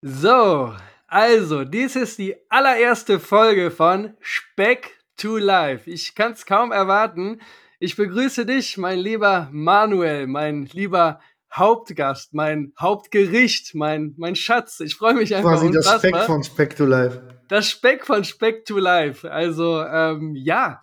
So, also, dies ist die allererste Folge von Speck to Life. Ich kann es kaum erwarten. Ich begrüße dich, mein lieber Manuel, mein lieber Hauptgast, mein Hauptgericht, mein, mein Schatz. Ich freue mich einfach. Quasi das Speck von Speck to Life. Das Speck von Speck to Life. Also, ähm, ja,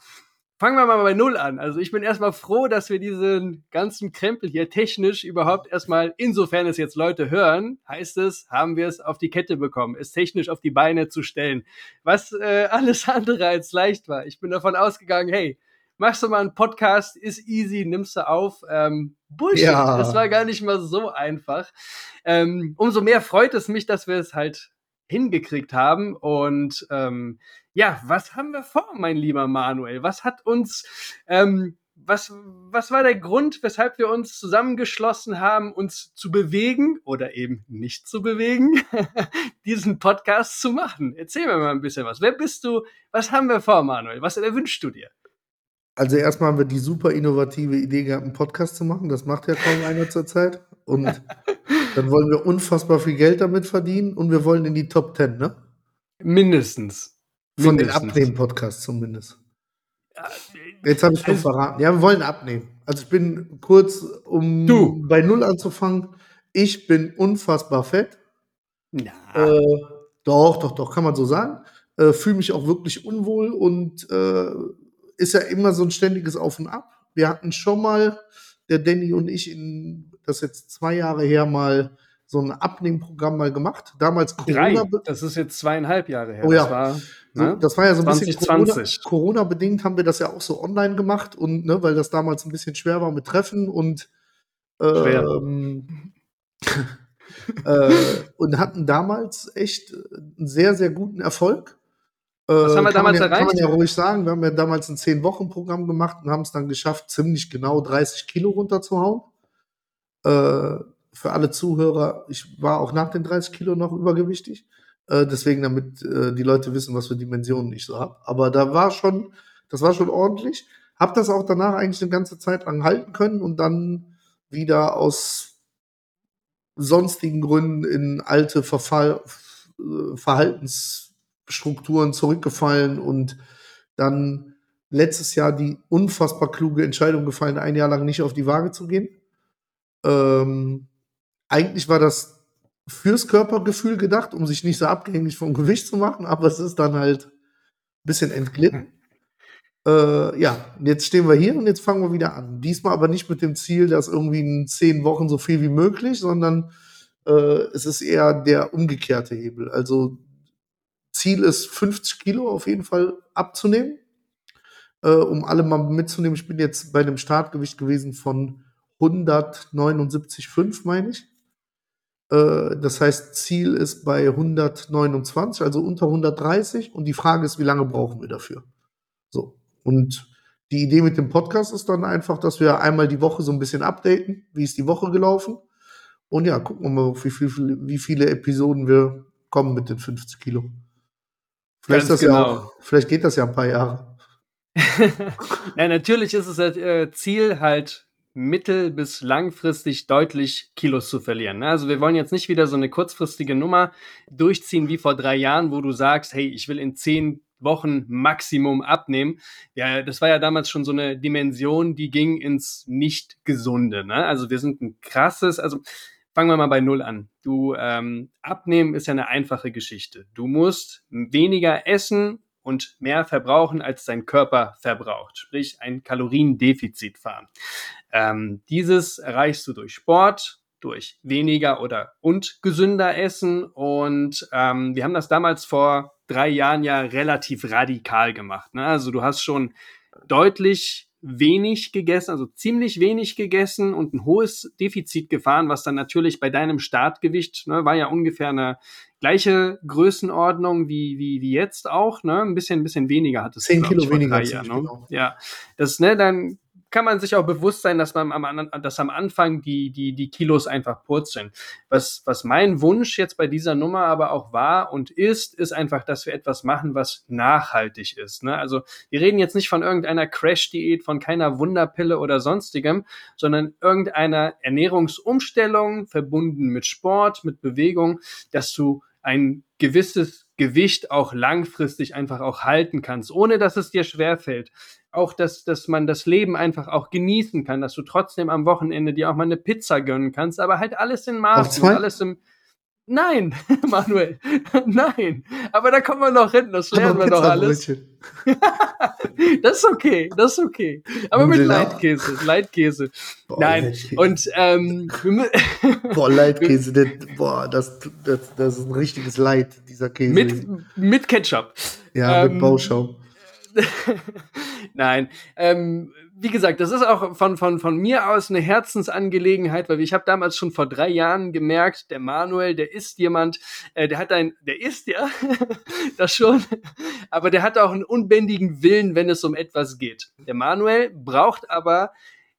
Fangen wir mal bei Null an. Also ich bin erstmal froh, dass wir diesen ganzen Krempel hier technisch überhaupt erstmal, insofern es jetzt Leute hören, heißt es, haben wir es auf die Kette bekommen, es technisch auf die Beine zu stellen. Was äh, alles andere als leicht war. Ich bin davon ausgegangen, hey, machst du mal einen Podcast, ist easy, nimmst du auf. Ähm, Bullshit, ja. das war gar nicht mal so einfach. Ähm, umso mehr freut es mich, dass wir es halt hingekriegt haben. Und ähm, ja, was haben wir vor, mein lieber Manuel? Was hat uns, ähm, was, was war der Grund, weshalb wir uns zusammengeschlossen haben, uns zu bewegen oder eben nicht zu bewegen, diesen Podcast zu machen? Erzähl mir mal ein bisschen was. Wer bist du? Was haben wir vor, Manuel? Was erwünschst du dir? Also erstmal haben wir die super innovative Idee gehabt, einen Podcast zu machen. Das macht ja kaum einer zurzeit. Und dann wollen wir unfassbar viel Geld damit verdienen und wir wollen in die Top Ten, ne? Mindestens. Von den Abnehmen-Podcasts zumindest. Jetzt habe ich schon also, verraten. Ja, wir wollen abnehmen. Also ich bin kurz, um du. bei Null anzufangen. Ich bin unfassbar fett. Ja. Äh, doch, doch, doch, kann man so sagen. Äh, Fühle mich auch wirklich unwohl und äh, ist ja immer so ein ständiges Auf und Ab. Wir hatten schon mal, der Danny und ich, in, das jetzt zwei Jahre her, mal so ein Abnehmprogramm mal gemacht. Damals Corona. Drei. Das ist jetzt zweieinhalb Jahre her. Oh ja. Das war, ne? das war ja so ein 2020. bisschen Corona-bedingt Corona haben wir das ja auch so online gemacht und ne, weil das damals ein bisschen schwer war mit Treffen und ähm, äh, und hatten damals echt einen sehr, sehr guten Erfolg. Was äh, haben wir damals ja, erreicht? Kann man ja ruhig sagen. Wir haben ja damals ein 10-Wochen-Programm gemacht und haben es dann geschafft, ziemlich genau 30 Kilo runterzuhauen. Äh, für alle Zuhörer, ich war auch nach den 30 Kilo noch übergewichtig. Äh, deswegen, damit äh, die Leute wissen, was für Dimensionen ich so habe. Aber da war schon, das war schon ordentlich. Hab das auch danach eigentlich eine ganze Zeit lang halten können und dann wieder aus sonstigen Gründen in alte Verfall, äh, Verhaltensstrukturen zurückgefallen und dann letztes Jahr die unfassbar kluge Entscheidung gefallen, ein Jahr lang nicht auf die Waage zu gehen. Ähm, eigentlich war das fürs Körpergefühl gedacht, um sich nicht so abhängig vom Gewicht zu machen, aber es ist dann halt ein bisschen entglitten. Äh, ja, jetzt stehen wir hier und jetzt fangen wir wieder an. Diesmal aber nicht mit dem Ziel, dass irgendwie in zehn Wochen so viel wie möglich, sondern äh, es ist eher der umgekehrte Hebel. Also Ziel ist 50 Kilo auf jeden Fall abzunehmen, äh, um alle mal mitzunehmen. Ich bin jetzt bei einem Startgewicht gewesen von 179,5, meine ich. Äh, das heißt, Ziel ist bei 129, also unter 130. Und die Frage ist, wie lange brauchen wir dafür? So. Und die Idee mit dem Podcast ist dann einfach, dass wir einmal die Woche so ein bisschen updaten. Wie ist die Woche gelaufen? Und ja, gucken wir mal, wie, viel, wie viele Episoden wir kommen mit den 50 Kilo. Vielleicht, das genau. ja auch, vielleicht geht das ja ein paar Jahre. ja, natürlich ist es das äh, Ziel halt mittel- bis langfristig deutlich Kilos zu verlieren. Ne? Also wir wollen jetzt nicht wieder so eine kurzfristige Nummer durchziehen wie vor drei Jahren, wo du sagst, hey, ich will in zehn Wochen Maximum abnehmen. Ja, das war ja damals schon so eine Dimension, die ging ins Nicht-Gesunde. Ne? Also wir sind ein krasses, also fangen wir mal bei Null an. Du, ähm, abnehmen ist ja eine einfache Geschichte. Du musst weniger essen und mehr verbrauchen, als dein Körper verbraucht. Sprich, ein Kaloriendefizit fahren. Ähm, dieses erreichst du durch Sport, durch weniger oder und gesünder Essen. Und ähm, wir haben das damals vor drei Jahren ja relativ radikal gemacht. Ne? Also du hast schon deutlich wenig gegessen, also ziemlich wenig gegessen und ein hohes Defizit gefahren, was dann natürlich bei deinem Startgewicht, ne, war ja ungefähr eine gleiche Größenordnung wie, wie, wie jetzt auch, ne, ein bisschen, ein bisschen weniger hattest Zehn Kilo weniger. Jahr, ne? Ja, das, ne, dann kann man sich auch bewusst sein, dass man am, dass am Anfang die, die, die Kilos einfach purzeln. Was, was mein Wunsch jetzt bei dieser Nummer aber auch war und ist, ist einfach, dass wir etwas machen, was nachhaltig ist. Ne? Also wir reden jetzt nicht von irgendeiner Crash-Diät, von keiner Wunderpille oder sonstigem, sondern irgendeiner Ernährungsumstellung verbunden mit Sport, mit Bewegung, dass du ein gewisses Gewicht auch langfristig einfach auch halten kannst, ohne dass es dir schwerfällt. Auch, dass, dass man das Leben einfach auch genießen kann, dass du trotzdem am Wochenende dir auch mal eine Pizza gönnen kannst, aber halt alles in Maßen, alles im, Nein, Manuel, nein. Aber da kommen wir noch hin, das lernen wir doch alles. das ist okay, das ist okay. Aber mit Leitkäse, Leitkäse. Boah, nein, Leitkäse. und ähm, Boah, Leitkäse, das, boah, das, das, das ist ein richtiges Leid, dieser Käse. Mit, mit Ketchup. Ja, ähm, mit Bauschaum. Nein, ähm, wie gesagt, das ist auch von, von, von mir aus eine Herzensangelegenheit, weil ich habe damals schon vor drei Jahren gemerkt, der Manuel, der ist jemand, äh, der hat ein, der ist ja, das schon, aber der hat auch einen unbändigen Willen, wenn es um etwas geht. Der Manuel braucht aber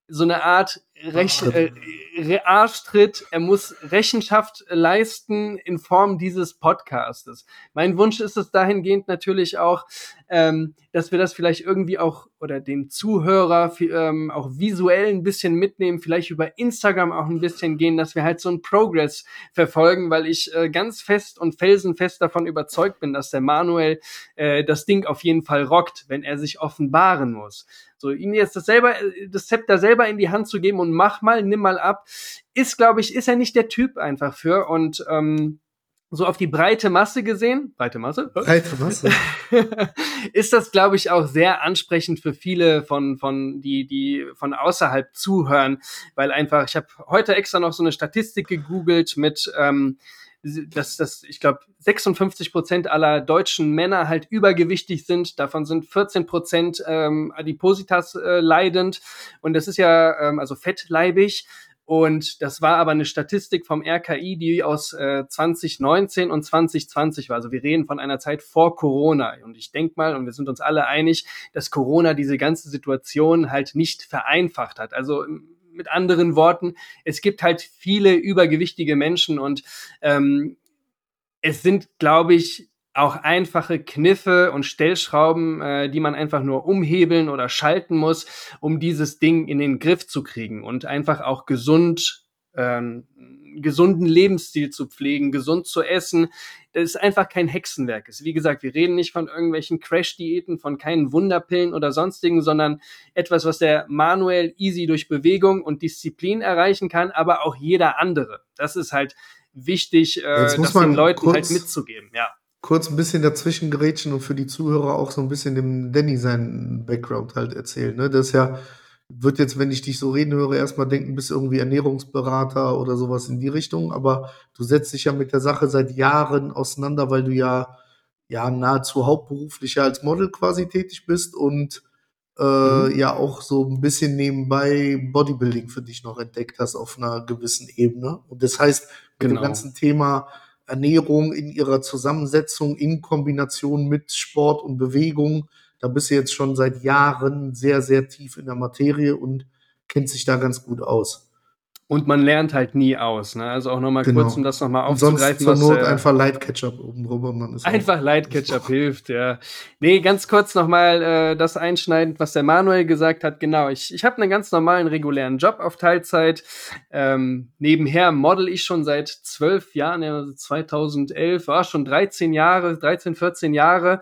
so eine Art Rech äh, Arschtritt, er muss Rechenschaft leisten in Form dieses Podcastes. Mein Wunsch ist es dahingehend natürlich auch, ähm, dass wir das vielleicht irgendwie auch oder den Zuhörer ähm, auch visuell ein bisschen mitnehmen, vielleicht über Instagram auch ein bisschen gehen, dass wir halt so einen Progress verfolgen, weil ich äh, ganz fest und felsenfest davon überzeugt bin, dass der Manuel äh, das Ding auf jeden Fall rockt, wenn er sich offenbaren muss. So, ihm jetzt das selber, das Zepter selber in die Hand zu geben und mach mal, nimm mal ab, ist, glaube ich, ist er nicht der Typ einfach für. Und ähm, so auf die breite Masse gesehen, breite Masse, breite Masse, ist das, glaube ich, auch sehr ansprechend für viele von, von die, die von außerhalb zuhören, weil einfach, ich habe heute extra noch so eine Statistik gegoogelt mit, ähm, dass, dass ich glaube, 56 Prozent aller deutschen Männer halt übergewichtig sind. Davon sind 14 Prozent ähm, Adipositas äh, leidend. Und das ist ja ähm, also fettleibig. Und das war aber eine Statistik vom RKI, die aus äh, 2019 und 2020 war. Also wir reden von einer Zeit vor Corona. Und ich denke mal, und wir sind uns alle einig, dass Corona diese ganze Situation halt nicht vereinfacht hat. Also mit anderen Worten, es gibt halt viele übergewichtige Menschen und ähm, es sind, glaube ich, auch einfache Kniffe und Stellschrauben, äh, die man einfach nur umhebeln oder schalten muss, um dieses Ding in den Griff zu kriegen und einfach auch gesund, ähm, gesunden Lebensstil zu pflegen, gesund zu essen. Das ist einfach kein Hexenwerk. Ist, wie gesagt, wir reden nicht von irgendwelchen Crash-Diäten, von keinen Wunderpillen oder sonstigen, sondern etwas, was der Manuel easy durch Bewegung und Disziplin erreichen kann, aber auch jeder andere. Das ist halt wichtig, äh, das den Leuten halt mitzugeben, ja kurz ein bisschen dazwischen gerätschen und für die Zuhörer auch so ein bisschen dem Danny seinen Background halt erzählen. Ne? Das ist ja, wird jetzt, wenn ich dich so reden höre, erstmal denken, bist irgendwie Ernährungsberater oder sowas in die Richtung, aber du setzt dich ja mit der Sache seit Jahren auseinander, weil du ja, ja nahezu hauptberuflich ja als Model quasi tätig bist und äh, mhm. ja auch so ein bisschen nebenbei Bodybuilding für dich noch entdeckt hast auf einer gewissen Ebene. Und das heißt, mit genau. dem ganzen Thema Ernährung in ihrer Zusammensetzung in Kombination mit Sport und Bewegung. Da bist du jetzt schon seit Jahren sehr, sehr tief in der Materie und kennt sich da ganz gut aus. Und man lernt halt nie aus. Ne? Also auch nochmal genau. kurz, um das nochmal aufzugreifen. Sonst zur Not was, äh, einfach Light Ketchup oben drüber. Man ist einfach Light Ketchup hilft, ja. Nee, ganz kurz nochmal äh, das einschneidend, was der Manuel gesagt hat. Genau, ich, ich habe einen ganz normalen, regulären Job auf Teilzeit. Ähm, nebenher model ich schon seit zwölf Jahren, also 2011, war schon 13 Jahre, 13, 14 Jahre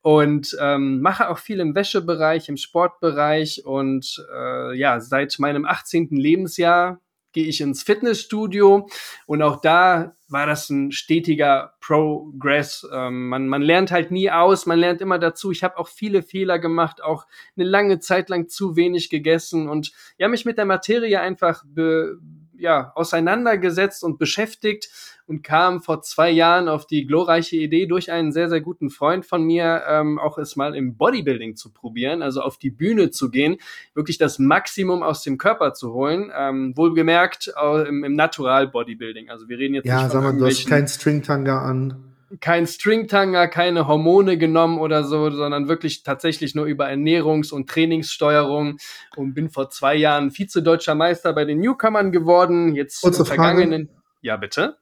und ähm, mache auch viel im Wäschebereich, im Sportbereich und äh, ja, seit meinem 18. Lebensjahr gehe ich ins Fitnessstudio und auch da war das ein stetiger Progress. Ähm, man, man lernt halt nie aus, man lernt immer dazu. Ich habe auch viele Fehler gemacht, auch eine lange Zeit lang zu wenig gegessen und ja, mich mit der Materie einfach be, ja, auseinandergesetzt und beschäftigt und kam vor zwei Jahren auf die glorreiche Idee durch einen sehr, sehr guten Freund von mir, ähm, auch es mal im Bodybuilding zu probieren, also auf die Bühne zu gehen, wirklich das Maximum aus dem Körper zu holen, ähm, wohlgemerkt äh, im, im Natural Bodybuilding. Also wir reden jetzt ja, nicht von sag mal, du hast kein Stringtanga an. Kein Stringtanger, keine Hormone genommen oder so, sondern wirklich tatsächlich nur über Ernährungs- und Trainingssteuerung und bin vor zwei Jahren Vize-Deutscher Meister bei den Newcomern geworden. Jetzt Kurze im vergangenen. Ja, bitte.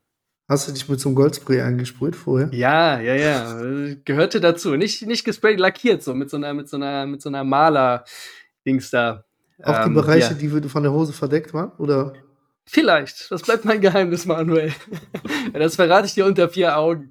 Hast du dich mit so einem Goldspray eingesprüht vorher? Ja, ja, ja. Gehörte dazu. Nicht, nicht gesprayt, lackiert, so mit so einer, mit so einer, mit so einer Maler-Dings da. Auch die Ähm, Bereiche, ja. die von der Hose verdeckt waren? Oder? Vielleicht. Das bleibt mein Geheimnis, Manuel. das verrate ich dir unter vier Augen.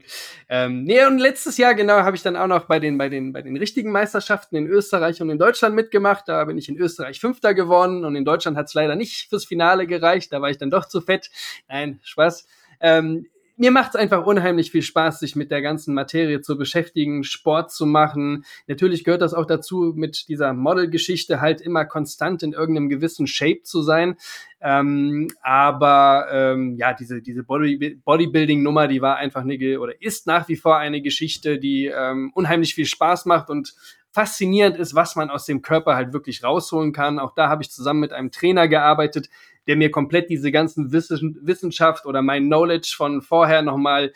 Ähm, nee, und letztes Jahr genau habe ich dann auch noch bei den, bei den, bei den richtigen Meisterschaften in Österreich und in Deutschland mitgemacht. Da bin ich in Österreich Fünfter geworden und in Deutschland hat es leider nicht fürs Finale gereicht. Da war ich dann doch zu fett. Nein, Spaß. Ähm, mir macht es einfach unheimlich viel Spaß, sich mit der ganzen Materie zu beschäftigen, Sport zu machen. Natürlich gehört das auch dazu, mit dieser Model-Geschichte halt immer konstant in irgendeinem gewissen Shape zu sein. Ähm, aber ähm, ja, diese, diese Body, Bodybuilding-Nummer, die war einfach eine, oder ist nach wie vor eine Geschichte, die ähm, unheimlich viel Spaß macht und faszinierend ist, was man aus dem Körper halt wirklich rausholen kann. Auch da habe ich zusammen mit einem Trainer gearbeitet, der mir komplett diese ganzen Wissen, Wissenschaft oder mein Knowledge von vorher nochmal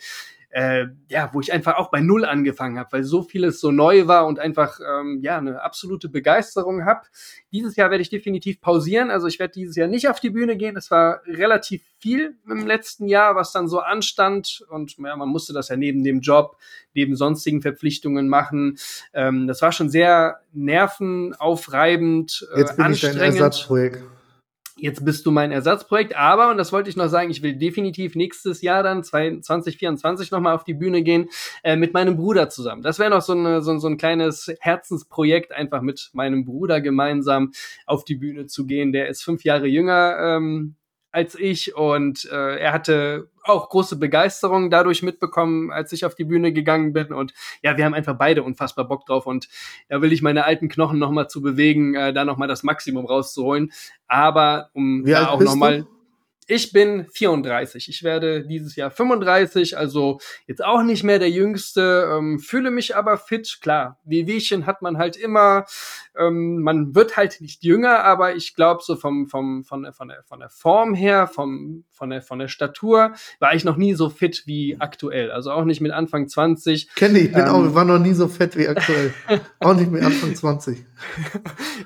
äh, ja, wo ich einfach auch bei Null angefangen habe, weil so vieles so neu war und einfach ähm, ja eine absolute Begeisterung habe. Dieses Jahr werde ich definitiv pausieren, also ich werde dieses Jahr nicht auf die Bühne gehen. Es war relativ viel im letzten Jahr, was dann so anstand und ja, man musste das ja neben dem Job, neben sonstigen Verpflichtungen machen. Ähm, das war schon sehr nervenaufreibend, äh, Jetzt bin ich dein anstrengend Ersatzprojekt. Jetzt bist du mein Ersatzprojekt, aber, und das wollte ich noch sagen, ich will definitiv nächstes Jahr dann, 2024, nochmal auf die Bühne gehen, äh, mit meinem Bruder zusammen. Das wäre noch so, eine, so, so ein kleines Herzensprojekt, einfach mit meinem Bruder gemeinsam auf die Bühne zu gehen. Der ist fünf Jahre jünger ähm, als ich und äh, er hatte auch große Begeisterung dadurch mitbekommen, als ich auf die Bühne gegangen bin. Und ja, wir haben einfach beide unfassbar Bock drauf. Und da will ich meine alten Knochen nochmal zu bewegen, äh, da nochmal das Maximum rauszuholen. Aber um Wie da auch nochmal. Ich bin 34. Ich werde dieses Jahr 35, also jetzt auch nicht mehr der Jüngste, ähm, fühle mich aber fit. Klar, Wehwehchen hat man halt immer. Ähm, man wird halt nicht jünger, aber ich glaube, so vom, vom, von, der, von, der, von der Form her, vom, von, der, von der Statur, war ich noch nie so fit wie aktuell. Also auch nicht mit Anfang 20. Kenne ich, bin Ähm. auch, war noch nie so fett wie aktuell. auch nicht mehr Anfang 20.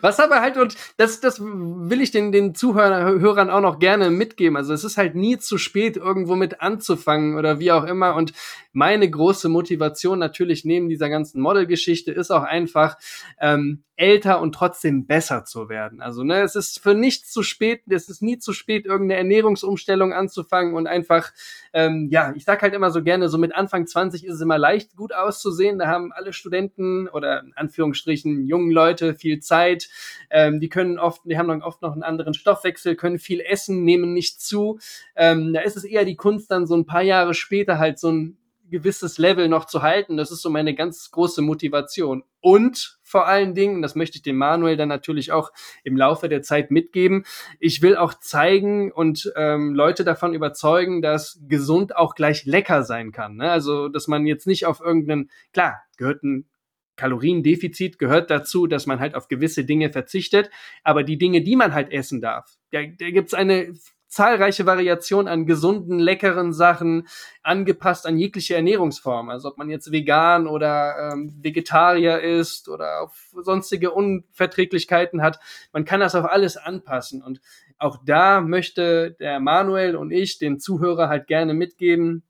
Was aber halt, und das, das will ich den, den Zuhörern Hörern auch noch gerne mitgeben. Also es ist halt nie zu spät, irgendwo mit anzufangen oder wie auch immer. Und meine große Motivation natürlich neben dieser ganzen Modelgeschichte ist auch einfach, ähm, älter und trotzdem besser zu werden. Also, ne, es ist für nichts zu spät, es ist nie zu spät, irgendeine Ernährungsumstellung anzufangen und einfach, ähm, ja, ich sag halt immer so gerne, so mit Anfang 20 ist es immer leicht, gut auszusehen. Da haben alle Studenten oder in Anführungsstrichen jungen Leute viel Zeit. Ähm, die können oft, die haben dann oft noch einen anderen Stoffwechsel, können viel essen, nehmen nicht zu. Ähm, da ist es eher die Kunst, dann so ein paar Jahre später halt so ein gewisses Level noch zu halten. Das ist so meine ganz große Motivation. Und vor allen Dingen, das möchte ich dem Manuel dann natürlich auch im Laufe der Zeit mitgeben, ich will auch zeigen und ähm, Leute davon überzeugen, dass gesund auch gleich lecker sein kann. Ne? Also, dass man jetzt nicht auf irgendeinen, klar, gehört ein Kaloriendefizit gehört dazu, dass man halt auf gewisse Dinge verzichtet, aber die Dinge, die man halt essen darf, da, da gibt's eine zahlreiche Variation an gesunden, leckeren Sachen, angepasst an jegliche Ernährungsform. Also ob man jetzt vegan oder ähm, Vegetarier ist oder auf sonstige Unverträglichkeiten hat, man kann das auf alles anpassen. Und auch da möchte der Manuel und ich den Zuhörer halt gerne mitgeben,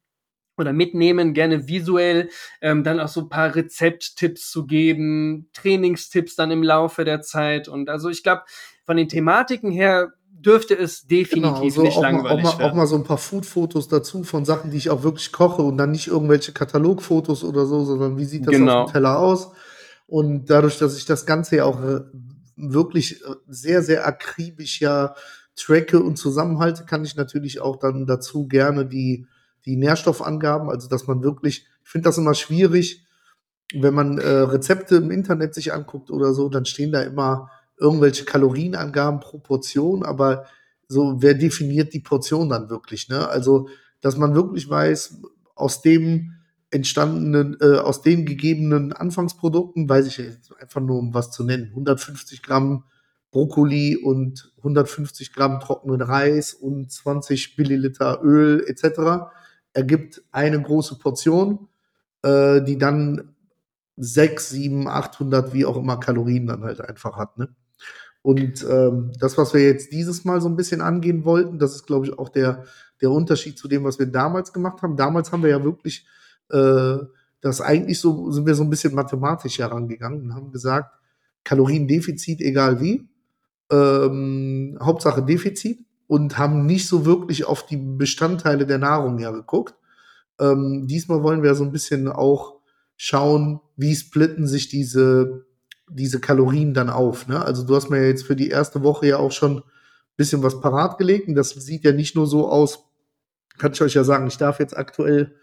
oder mitnehmen, gerne visuell, ähm, dann auch so ein paar Rezepttipps zu geben, Trainingstipps dann im Laufe der Zeit. Und also ich glaube, von den Thematiken her dürfte es definitiv Genau, so nicht auch, mal, auch, langweilig mal, auch mal so ein paar Food-Fotos dazu von Sachen, die ich auch wirklich koche und dann nicht irgendwelche Katalogfotos oder so, sondern wie sieht das Genau. auf dem Teller aus? Und dadurch, dass ich das Ganze ja auch äh, wirklich äh, sehr, sehr akribisch ja tracke und zusammenhalte, kann ich natürlich auch dann dazu gerne die, die Nährstoffangaben, also dass man wirklich, ich finde das immer schwierig, wenn man äh, Rezepte im Internet sich anguckt oder so, dann stehen da immer irgendwelche Kalorienangaben pro Portion, aber so, wer definiert die Portion dann wirklich, ne? Also, dass man wirklich weiß, aus dem entstandenen, äh, aus den gegebenen Anfangsprodukten, weiß ich jetzt einfach nur, um was zu nennen, 150 Gramm Brokkoli und 150 Gramm trockenen Reis und 20 Milliliter Öl etc. ergibt eine große Portion äh, die dann 6, 7, 800, wie auch immer Kalorien dann halt einfach hat. Ne? Und ähm, das, was wir jetzt dieses Mal so ein bisschen angehen wollten, das ist, glaube ich, auch der, der Unterschied zu dem, was wir damals gemacht haben. Damals haben wir ja wirklich äh, das eigentlich so, sind wir so ein bisschen mathematisch herangegangen und haben gesagt, Kaloriendefizit, egal wie, ähm, Hauptsache Defizit und haben nicht so wirklich auf die Bestandteile der Nahrung ja geguckt. Ähm, diesmal wollen wir so ein bisschen auch schauen, wie splitten sich diese, diese Kalorien dann auf. Ne? Also du hast mir jetzt für die erste Woche ja auch schon ein bisschen was parat gelegt und das sieht ja nicht nur so aus, kann ich euch ja sagen, ich darf jetzt aktuell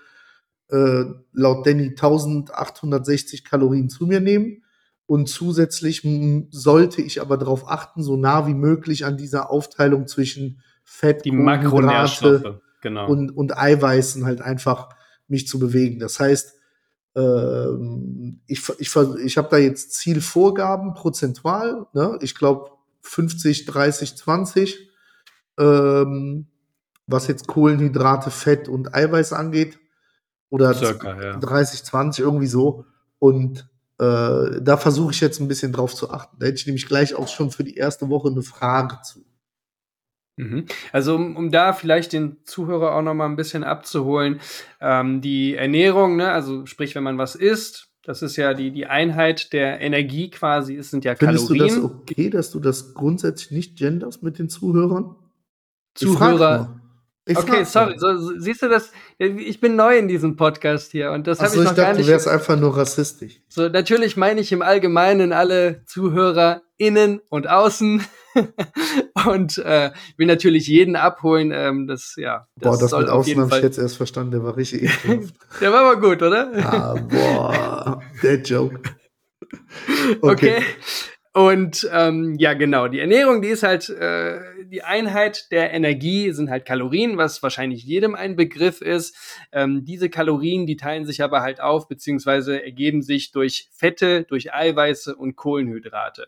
äh, laut Danny 1860 Kalorien zu mir nehmen. Und zusätzlich sollte ich aber darauf achten, so nah wie möglich an dieser Aufteilung zwischen Fett, die Makronährstoffe genau. und, und Eiweißen halt einfach mich zu bewegen. Das heißt, ähm, ich, ich, ich habe da jetzt Zielvorgaben prozentual. Ne? Ich glaube 50, 30, 20. Ähm, was jetzt Kohlenhydrate, Fett und Eiweiß angeht. Oder Circa, ja. 30, 20, irgendwie so. Und äh, da versuche ich jetzt ein bisschen drauf zu achten. Da hätte ich nämlich gleich auch schon für die erste Woche eine Frage zu. Mhm. Also um, um da vielleicht den Zuhörer auch noch mal ein bisschen abzuholen, ähm, die Ernährung, ne, also sprich, wenn man was isst, das ist ja die, die Einheit der Energie quasi, es sind ja Findest Kalorien. Findest du das okay, dass du das grundsätzlich nicht genders mit den Zuhörern? Zuhörer, ich okay, sorry. So, siehst du das? Ich bin neu in diesem Podcast hier und das habe ich noch ich dachte, gar nicht. Du wärst einfach nur rassistisch. So, natürlich meine ich im Allgemeinen alle Zuhörer innen und außen und äh, will natürlich jeden abholen. Ähm, das ja. Das boah, das mit außen habe ich jetzt erst verstanden. Der war richtig. der war aber gut, oder? Ah, boah, der Joke. Okay. okay. Und ähm, ja, genau, die Ernährung, die ist halt äh, die Einheit der Energie, sind halt Kalorien, was wahrscheinlich jedem ein Begriff ist. Ähm, diese Kalorien, die teilen sich aber halt auf, beziehungsweise ergeben sich durch Fette, durch Eiweiße und Kohlenhydrate.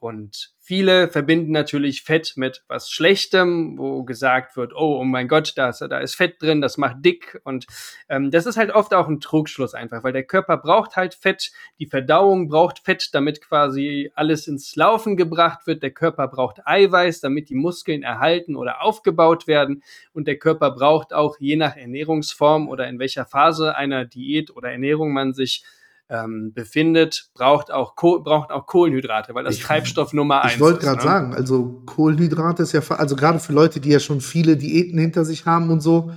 Und viele verbinden natürlich Fett mit was Schlechtem, wo gesagt wird, oh, oh mein Gott, da ist, da ist Fett drin, das macht dick. Und ähm, das ist halt oft auch ein Trugschluss einfach, weil der Körper braucht halt Fett, die Verdauung braucht Fett, damit quasi alles ins Laufen gebracht wird. Der Körper braucht Eiweiß, damit die Muskeln erhalten oder aufgebaut werden. Und der Körper braucht auch je nach Ernährungsform oder in welcher Phase einer Diät oder Ernährung man sich ähm, befindet, braucht auch, braucht auch Kohlenhydrate, weil das ich, Treibstoff Nummer eins ist. Ich wollte gerade ne? sagen, also Kohlenhydrate ist ja, also gerade für Leute, die ja schon viele Diäten hinter sich haben und so,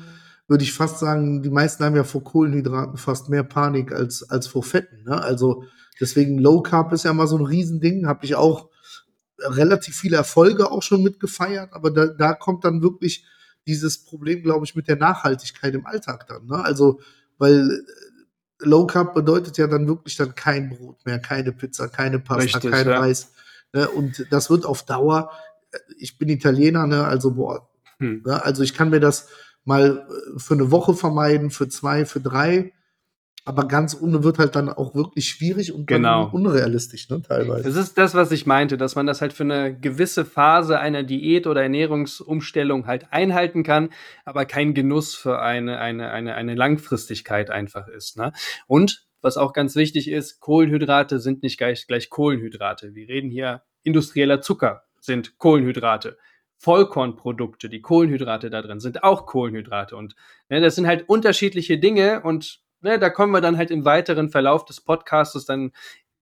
würde ich fast sagen, die meisten haben ja vor Kohlenhydraten fast mehr Panik als, als vor Fetten. Ne? Also deswegen Low Carb ist ja mal so ein Riesending, habe ich auch relativ viele Erfolge auch schon mitgefeiert, aber da, da kommt dann wirklich dieses Problem, glaube ich, mit der Nachhaltigkeit im Alltag dann. Ne? Also, weil Low Carb bedeutet ja dann wirklich dann kein Brot mehr, keine Pizza, keine Pasta, Richtig, kein ja. Reis. Ne? Und das wird auf Dauer, äh, ich bin Italiener, ne? also boah, hm. ne? also ich kann mir das mal äh, für eine Woche vermeiden, für zwei, für drei aber ganz ohne wird halt dann auch wirklich schwierig und genau. unrealistisch, ne, teilweise. Das ist das, was ich meinte, dass man das halt für eine gewisse Phase einer Diät oder Ernährungsumstellung halt einhalten kann, aber kein Genuss für eine, eine, eine, eine Langfristigkeit einfach ist. Ne? Und was auch ganz wichtig ist, Kohlenhydrate sind nicht gleich, gleich Kohlenhydrate. Wir reden hier industrieller Zucker sind Kohlenhydrate. Vollkornprodukte, die Kohlenhydrate da drin sind auch Kohlenhydrate und ne, das sind halt unterschiedliche Dinge und ne, da kommen wir dann halt im weiteren Verlauf des Podcasts dann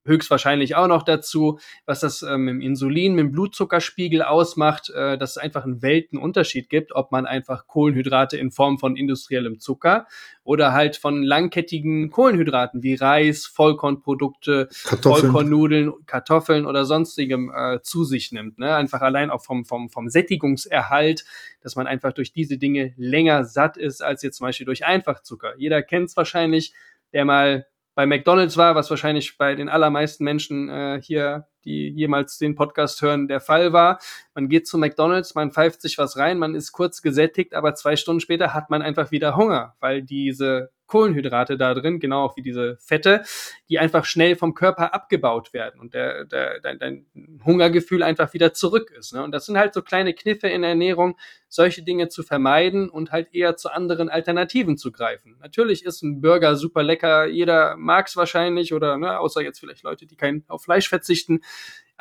höchstwahrscheinlich auch noch dazu, was das ähm, im Insulin, mit dem Blutzuckerspiegel ausmacht, äh, dass es einfach einen Weltenunterschied gibt, ob man einfach Kohlenhydrate in Form von industriellem Zucker oder halt von langkettigen Kohlenhydraten wie Reis, Vollkornprodukte, Kartoffeln. Vollkornnudeln, Kartoffeln oder sonstigem äh, zu sich nimmt. Ne? Einfach allein auch vom, vom, vom Sättigungserhalt, dass man einfach durch diese Dinge länger satt ist als jetzt zum Beispiel durch Einfachzucker. Jeder kennt es wahrscheinlich, der mal bei McDonald's war, was wahrscheinlich bei den allermeisten Menschen äh, hier die jemals den Podcast hören, der Fall war. Man geht zu McDonald's, man pfeift sich was rein, man ist kurz gesättigt, aber zwei Stunden später hat man einfach wieder Hunger, weil diese Kohlenhydrate da drin, genau auch wie diese Fette, die einfach schnell vom Körper abgebaut werden und der, der, dein, dein Hungergefühl einfach wieder zurück ist. Ne? Und das sind halt so kleine Kniffe in der Ernährung, solche Dinge zu vermeiden und halt eher zu anderen Alternativen zu greifen. Natürlich ist ein Burger super lecker, jeder mag es wahrscheinlich oder ne, außer jetzt vielleicht Leute, die kein auf Fleisch verzichten.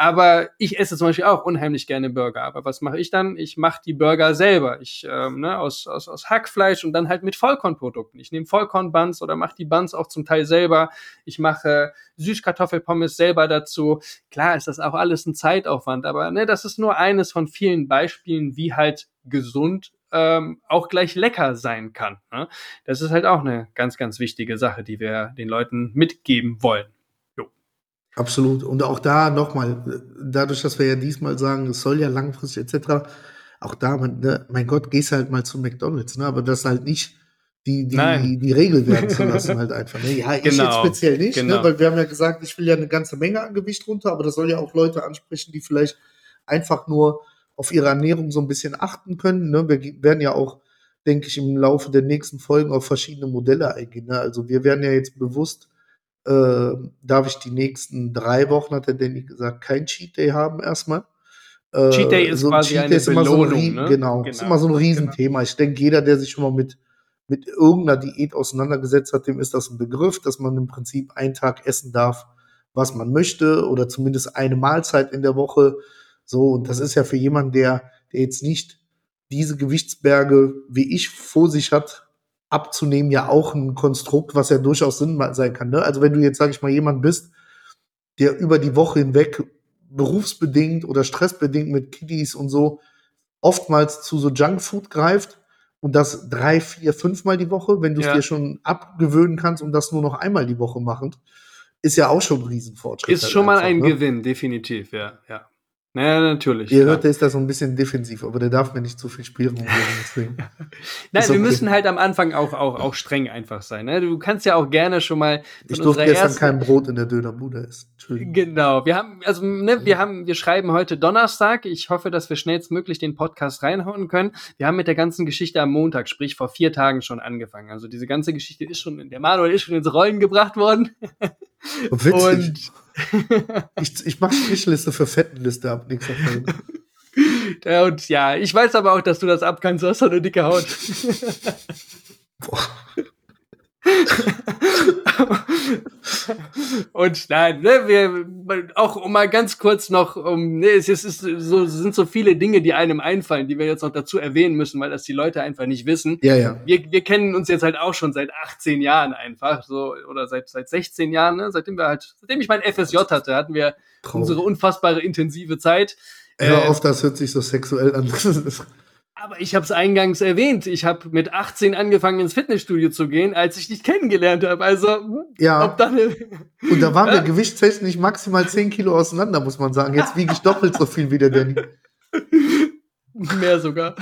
Aber ich esse zum Beispiel auch unheimlich gerne Burger. Aber was mache ich dann? Ich mache die Burger selber. Ich ähm, ne, aus, aus, aus Hackfleisch und dann halt mit Vollkornprodukten. Ich nehme Vollkornbuns oder mache die Buns auch zum Teil selber. Ich mache Süßkartoffelpommes selber dazu. Klar ist das auch alles ein Zeitaufwand, aber ne, das ist nur eines von vielen Beispielen, wie halt gesund ähm, auch gleich lecker sein kann. Ne? Das ist halt auch eine ganz, ganz wichtige Sache, die wir den Leuten mitgeben wollen. Absolut. Und auch da nochmal, dadurch, dass wir ja diesmal sagen, es soll ja langfristig etc., auch da, man, ne, mein Gott, gehst halt mal zu McDonalds, ne? aber das halt nicht die, die, die, die Regel werden zu lassen, halt einfach. Ne? Ja, ich genau, jetzt speziell nicht, ne? genau. ne? weil wir haben ja gesagt, ich will ja eine ganze Menge an Gewicht runter, aber das soll ja auch Leute ansprechen, die vielleicht einfach nur auf ihre Ernährung so ein bisschen achten können. Ne? Wir werden ja auch, denke ich, im Laufe der nächsten Folgen auf verschiedene Modelle eingehen. Ne? Also wir werden ja jetzt bewusst äh, darf ich die nächsten drei Wochen, hat der Danny gesagt, kein Cheat Day haben erstmal. Äh, Cheat Day ist so, quasi Cheat Day ist immer Belohnung, so ein, ne? genau, genau, ist immer so ein genau. Riesenthema. Ich denke, jeder, der sich schon mal mit, mit irgendeiner Diät auseinandergesetzt hat, dem ist das ein Begriff, dass man im Prinzip einen Tag essen darf, was man möchte oder zumindest eine Mahlzeit in der Woche. So, und das ist ja für jemanden, der, der jetzt nicht diese Gewichtsberge wie ich vor sich hat, abzunehmen ja auch ein Konstrukt, was ja durchaus Sinn sein kann. Ne? Also wenn du jetzt, sage ich mal, jemand bist, der über die Woche hinweg berufsbedingt oder stressbedingt mit Kiddies und so oftmals zu so Junkfood greift und das drei, vier, fünfmal die Woche, wenn du es ja. dir schon abgewöhnen kannst und das nur noch einmal die Woche machen, ist ja auch schon ein Riesenfortschritt. Ist halt schon mal ein ne? Gewinn, definitiv, ja, ja. Naja, natürlich. Ihr hört, der ist da so ein bisschen defensiv, aber der darf mir nicht zu viel Spielraum geben. Deswegen. Nein, okay. wir müssen halt am Anfang auch, auch, auch streng einfach sein. Ne? Du kannst ja auch gerne schon mal. Ich durfte gestern ersten... kein Brot in der Dönerbude essen. Genau. Wir haben, also, ne, wir haben, wir schreiben heute Donnerstag. Ich hoffe, dass wir schnellstmöglich den Podcast reinhauen können. Wir haben mit der ganzen Geschichte am Montag, sprich vor vier Tagen schon angefangen. Also diese ganze Geschichte ist schon, der Manuel ist schon ins Rollen gebracht worden. Witzig. Und ich, ich mache Strichliste für Fettenliste ab nächster Folge. Ja, und ja, ich weiß aber auch, dass du das abkannst. Du hast doch eine dicke Haut. Boah. Und nein, ne, wir auch um mal ganz kurz noch, um, ne, es ist so, sind so viele Dinge, die einem einfallen, die wir jetzt noch dazu erwähnen müssen, weil das die Leute einfach nicht wissen. Ja, ja. Wir, wir kennen uns jetzt halt auch schon seit 18 Jahren einfach, so oder seit seit 16 Jahren, ne, seitdem wir halt, seitdem ich mein FSJ hatte, hatten wir Traurig. unsere unfassbare intensive Zeit. Hör äh, auf, das hört sich so sexuell an. Aber ich habe es eingangs erwähnt. Ich habe mit 18 angefangen ins Fitnessstudio zu gehen, als ich dich kennengelernt habe. Also hm, ja. Ob dann, Und da waren wir gewichtstechnisch maximal 10 Kilo auseinander, muss man sagen. Jetzt wiege ich doppelt so viel wie der Danny. Mehr sogar.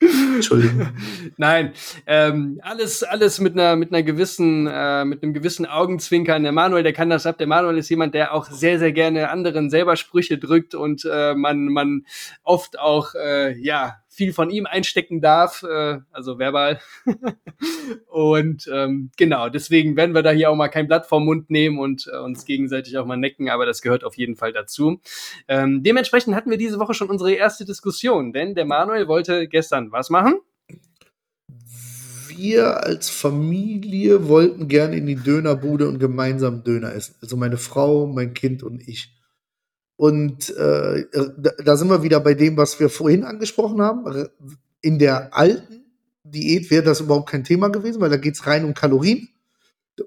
Entschuldigung. Nein, ähm, alles, alles mit einer, mit einer gewissen, äh, mit einem gewissen Augenzwinkern. Der Manuel, der kann das ab. Der Manuel ist jemand, der auch sehr, sehr gerne anderen selber Sprüche drückt und äh, man, man oft auch, äh, ja, viel von ihm einstecken darf, äh, also verbal. und ähm, genau, deswegen werden wir da hier auch mal kein Blatt vom Mund nehmen und äh, uns gegenseitig auch mal necken, aber das gehört auf jeden Fall dazu. Ähm, dementsprechend hatten wir diese Woche schon unsere erste Diskussion, denn der Manuel wollte gestern was machen? wir als Familie wollten gerne in die Dönerbude und gemeinsam Döner essen. Also meine Frau, mein Kind und ich. Und äh, da sind wir wieder bei dem, was wir vorhin angesprochen haben. In der alten Diät wäre das überhaupt kein Thema gewesen, weil da geht es rein um Kalorien.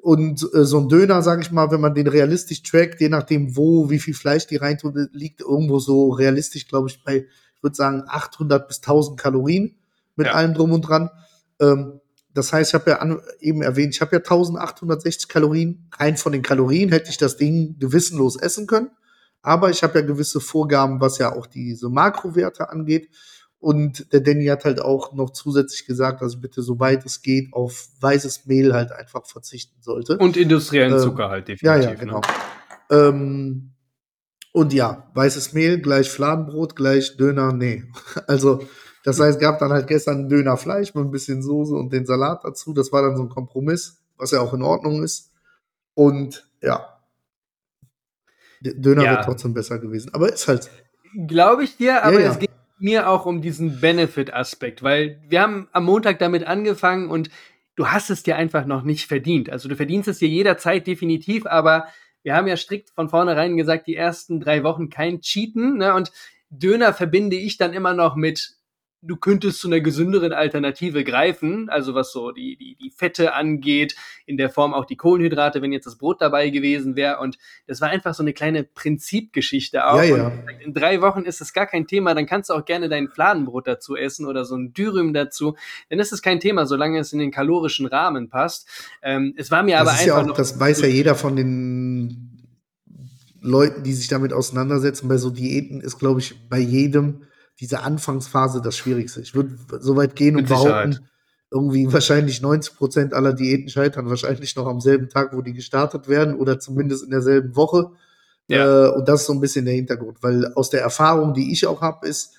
Und äh, so ein Döner, sage ich mal, wenn man den realistisch trackt, je nachdem wo, wie viel Fleisch die reintut, liegt irgendwo so realistisch, glaube ich, bei, ich würde sagen, 800 bis 1000 Kalorien mit ja. allem drum und dran. Ähm, das heißt, ich habe ja an, eben erwähnt, ich habe ja 1860 Kalorien. Rein von den Kalorien hätte ich das Ding gewissenlos essen können. Aber ich habe ja gewisse Vorgaben, was ja auch diese Makrowerte angeht. Und der Danny hat halt auch noch zusätzlich gesagt, dass ich bitte, soweit es geht, auf weißes Mehl halt einfach verzichten sollte. Und industriellen ähm, Zucker halt definitiv. Ja, ja, ne? genau. Ne? Ähm, Und ja, weißes Mehl gleich Fladenbrot gleich Döner, nee. Also, das heißt, es gab dann halt gestern Döner Fleisch mit ein bisschen Soße und den Salat dazu. Das war dann so ein Kompromiss, was ja auch in Ordnung ist. Und ja, Döner ja. wäre trotzdem besser gewesen. Aber ist halt. Glaube ich dir, aber ja, ja. es geht mir auch um diesen Benefit-Aspekt, weil wir haben am Montag damit angefangen und du hast es dir einfach noch nicht verdient. Also du verdienst es dir jederzeit definitiv, aber wir haben ja strikt von vornherein gesagt, die ersten drei Wochen kein Cheaten. Ne? Und Döner verbinde ich dann immer noch mit du könntest zu einer gesünderen Alternative greifen, also was so die, die, die Fette angeht, in der Form auch die Kohlenhydrate, wenn jetzt das Brot dabei gewesen wäre. Und das war einfach so eine kleine Prinzipgeschichte auch. Ja, ja. in drei Wochen ist es gar kein Thema, dann kannst du auch gerne dein Fladenbrot dazu essen oder so ein Dürüm dazu. Dann ist es kein Thema, solange es in den kalorischen Rahmen passt. Ähm, es war mir das aber einfach. Ja auch, noch das weiß ja jeder von den Leuten, die sich damit auseinandersetzen. Bei so Diäten ist, glaube ich, bei jedem diese Anfangsphase das Schwierigste. Ich würde so weit gehen und behaupten, irgendwie wahrscheinlich 90 Prozent aller Diäten scheitern wahrscheinlich noch am selben Tag, wo die gestartet werden oder zumindest in derselben Woche. Ja. Äh, und das ist so ein bisschen der Hintergrund, weil aus der Erfahrung, die ich auch habe, ist,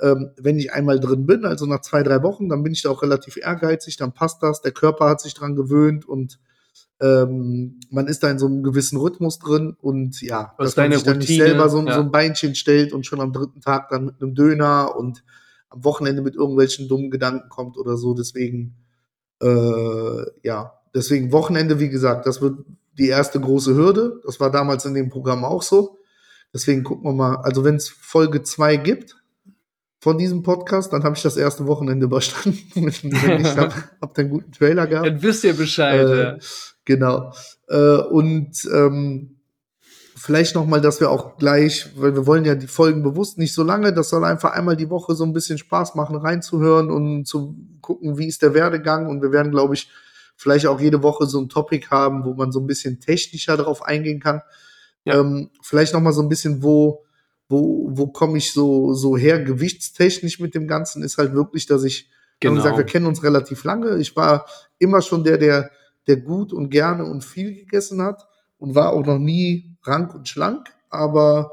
ähm, wenn ich einmal drin bin, also nach zwei, drei Wochen, dann bin ich da auch relativ ehrgeizig, dann passt das, der Körper hat sich dran gewöhnt und ähm, man ist da in so einem gewissen Rhythmus drin und ja, Was dass man sich dann Routine, nicht selber so, ja. so, ein Beinchen stellt und schon am dritten Tag dann mit einem Döner und am Wochenende mit irgendwelchen dummen Gedanken kommt oder so. Deswegen, äh, ja, deswegen Wochenende, wie gesagt, das wird die erste große Hürde. Das war damals in dem Programm auch so. Deswegen gucken wir mal, also wenn es Folge zwei gibt, von diesem Podcast, dann habe ich das erste Wochenende überstanden. Wenn nicht, habe hab einen guten Trailer gehabt. Dann wisst ihr Bescheid. Äh, ja. Genau. Äh, und ähm, vielleicht noch mal, dass wir auch gleich, weil wir wollen ja die Folgen bewusst nicht so lange, das soll einfach einmal die Woche so ein bisschen Spaß machen, reinzuhören und zu gucken, wie ist der Werdegang. Und wir werden, glaube ich, vielleicht auch jede Woche so ein Topic haben, wo man so ein bisschen technischer darauf eingehen kann. Ja. Ähm, vielleicht noch mal so ein bisschen, wo wo, wo komme ich so, so her, gewichtstechnisch mit dem Ganzen, ist halt wirklich, dass ich, genau. gesagt, wir kennen uns relativ lange. Ich war immer schon der, der, der gut und gerne und viel gegessen hat und war auch noch nie rank und schlank, aber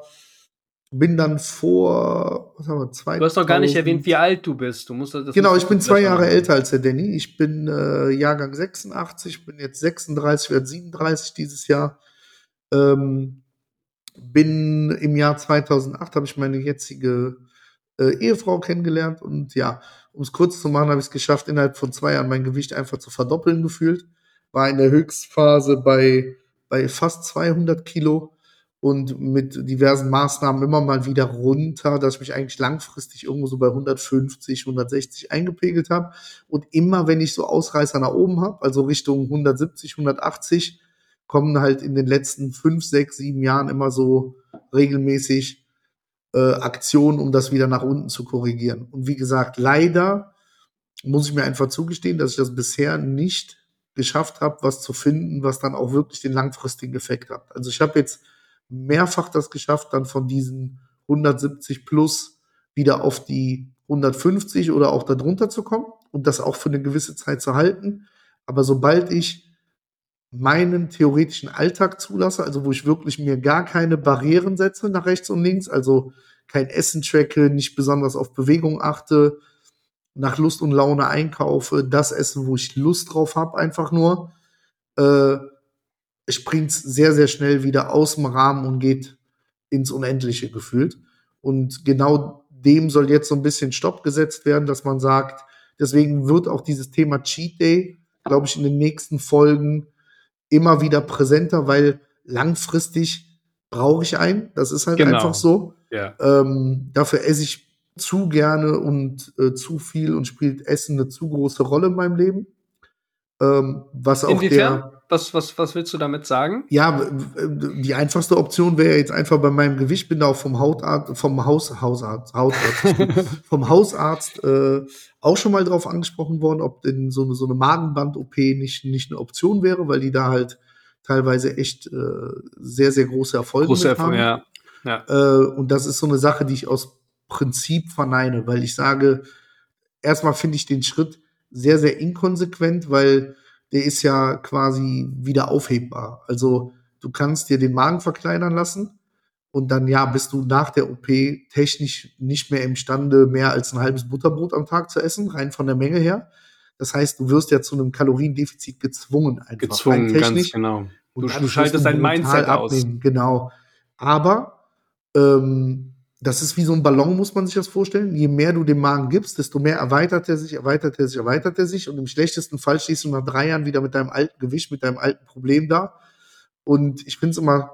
bin dann vor, was haben wir, zwei. Du hast noch gar nicht erwähnt, wie alt du bist. Du musst das Genau, ich bin zwei Jahre älter als der Danny. Ich bin äh, Jahrgang 86, bin jetzt 36, werde 37 dieses Jahr. Ähm, bin im Jahr 2008 habe ich meine jetzige äh, Ehefrau kennengelernt und ja, um es kurz zu machen, habe ich es geschafft, innerhalb von zwei Jahren mein Gewicht einfach zu verdoppeln gefühlt. War in der Höchstphase bei, bei fast 200 Kilo und mit diversen Maßnahmen immer mal wieder runter, dass ich mich eigentlich langfristig irgendwo so bei 150, 160 eingepegelt habe. Und immer, wenn ich so Ausreißer nach oben habe, also Richtung 170, 180, kommen halt in den letzten fünf, sechs, sieben Jahren immer so regelmäßig äh, Aktionen, um das wieder nach unten zu korrigieren. Und wie gesagt, leider muss ich mir einfach zugestehen, dass ich das bisher nicht geschafft habe, was zu finden, was dann auch wirklich den langfristigen Effekt hat. Also ich habe jetzt mehrfach das geschafft, dann von diesen 170 plus wieder auf die 150 oder auch darunter zu kommen und das auch für eine gewisse Zeit zu halten. Aber sobald ich meinen theoretischen Alltag zulasse, also wo ich wirklich mir gar keine Barrieren setze nach rechts und links, also kein Essen tracke, nicht besonders auf Bewegung achte, nach Lust und Laune einkaufe, das Essen, wo ich Lust drauf habe, einfach nur, äh, springt sehr, sehr schnell wieder aus dem Rahmen und geht ins Unendliche gefühlt. Und genau dem soll jetzt so ein bisschen Stopp gesetzt werden, dass man sagt, deswegen wird auch dieses Thema Cheat Day, glaube ich, in den nächsten Folgen immer wieder präsenter, weil langfristig brauche ich einen. Das ist halt genau. einfach so. Ja. Ähm, dafür esse ich zu gerne und äh, zu viel und spielt Essen eine zu große Rolle in meinem Leben. Ähm, was auch Inwiefern? der. Was, was, was willst du damit sagen? Ja, die einfachste Option wäre jetzt einfach bei meinem Gewicht, bin da auch vom Hautarzt, vom Haus, Hausarzt, Hautarzt, vom Hausarzt äh, auch schon mal drauf angesprochen worden, ob denn so eine, so eine Magenband-OP nicht, nicht eine Option wäre, weil die da halt teilweise echt äh, sehr, sehr große Erfolge große Erfolg, haben. Ja. Ja. Äh, und das ist so eine Sache, die ich aus Prinzip verneine, weil ich sage, erstmal finde ich den Schritt, sehr, sehr inkonsequent, weil der ist ja quasi wieder aufhebbar. Also du kannst dir den Magen verkleinern lassen, Und dann, ja, bist du nach der OP technisch nicht mehr imstande, mehr als ein halbes Butterbrot am Tag zu essen, rein von der Menge her. Das heißt, du wirst ja zu einem Kaloriendefizit gezwungen einfach. Gezwungen, ganz genau. Du, du schaltest dein Mindset abnehmen. aus. Genau. Aber ähm, das ist wie so ein Ballon, muss man sich das vorstellen. Je mehr du dem Magen gibst, desto mehr erweitert er sich, erweitert er sich, erweitert er sich. Und im schlechtesten Fall stehst du nach drei Jahren wieder mit deinem alten Gewicht, mit deinem alten Problem da. Und ich finde es immer,